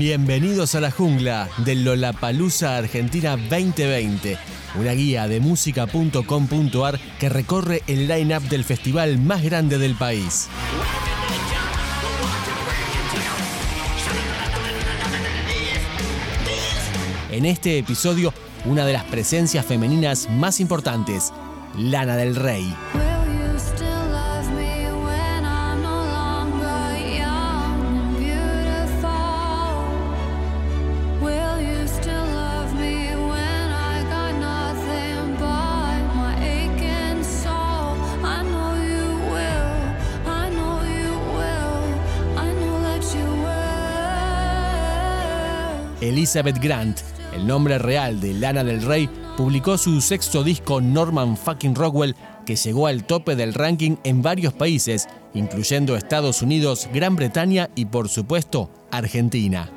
Bienvenidos a la jungla del Lollapalooza Argentina 2020, una guía de música.com.ar que recorre el line-up del festival más grande del país. En este episodio, una de las presencias femeninas más importantes, Lana del Rey. Elizabeth Grant, el nombre real de Lana del Rey, publicó su sexto disco Norman Fucking Rockwell, que llegó al tope del ranking en varios países, incluyendo Estados Unidos, Gran Bretaña y por supuesto Argentina.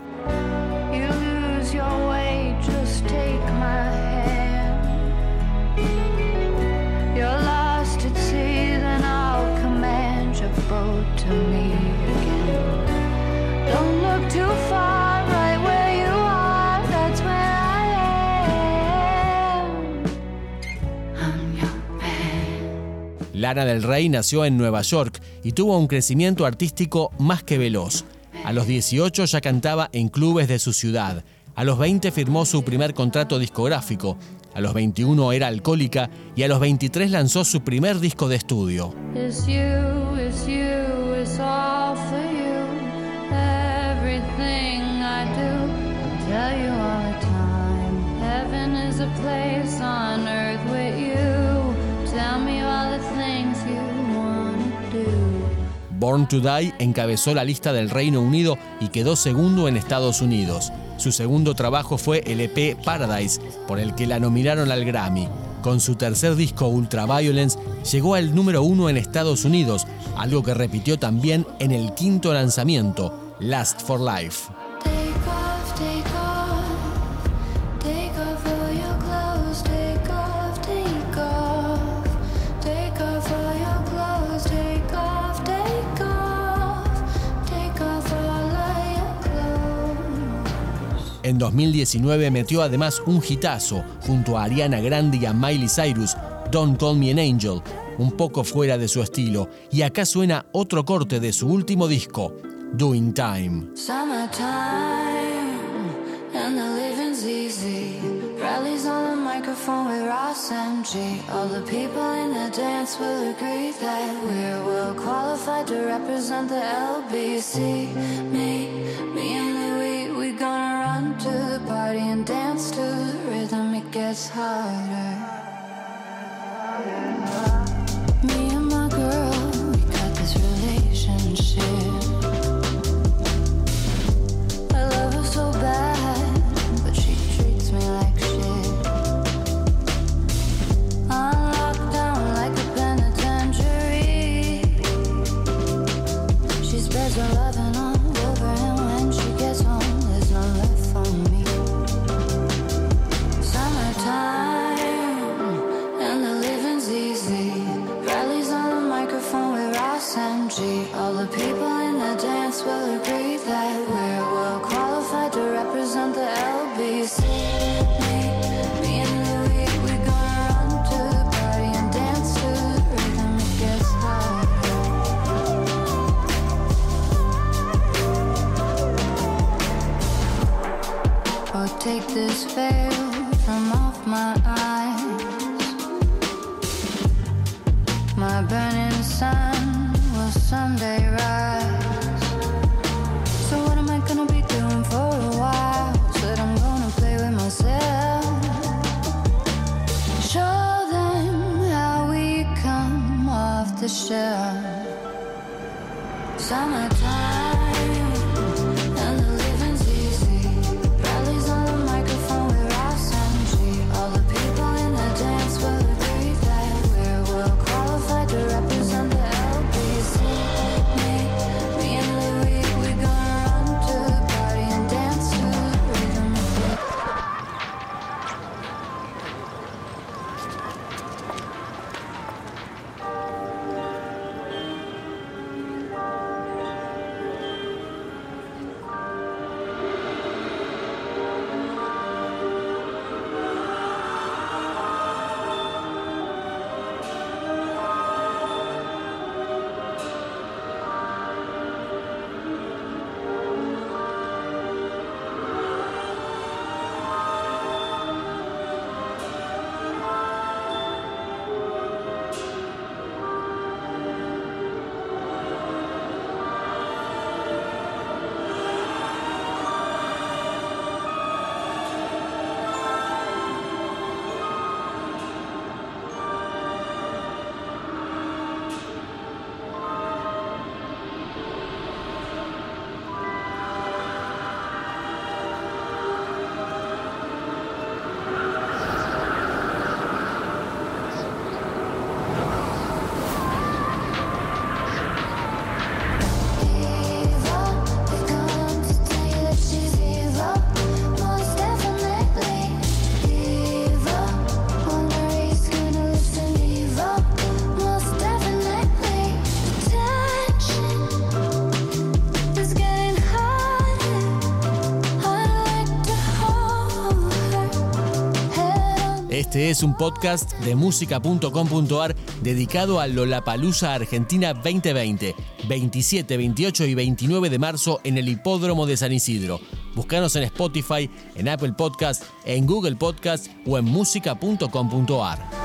Lana del Rey nació en Nueva York y tuvo un crecimiento artístico más que veloz. A los 18 ya cantaba en clubes de su ciudad. A los 20 firmó su primer contrato discográfico. A los 21 era alcohólica y a los 23 lanzó su primer disco de estudio. Born to Die encabezó la lista del Reino Unido y quedó segundo en Estados Unidos. Su segundo trabajo fue el EP Paradise, por el que la nominaron al Grammy. Con su tercer disco Ultraviolence llegó al número uno en Estados Unidos, algo que repitió también en el quinto lanzamiento, Last for Life. En 2019 metió además un hitazo junto a Ariana Grande y a Miley Cyrus, Don't Call Me an Angel, un poco fuera de su estilo. Y acá suena otro corte de su último disco, Doing Time. Rallies on the microphone with Ross MG. All the people in the dance will agree that we're well qualified to represent the LBC. Me, me and to the party and dance to the rhythm, it gets harder. Will agree that we're well qualified to represent the LBC. Me, me and Louis, we gonna run to the party and dance to the rhythm. It gets. Oh, take this veil from off my eyes. My burning sun will someday to share. Summertime. Este es un podcast de música.com.ar dedicado a Lollapalooza Argentina 2020, 27, 28 y 29 de marzo en el Hipódromo de San Isidro. Búscanos en Spotify, en Apple Podcast, en Google Podcast o en música.com.ar.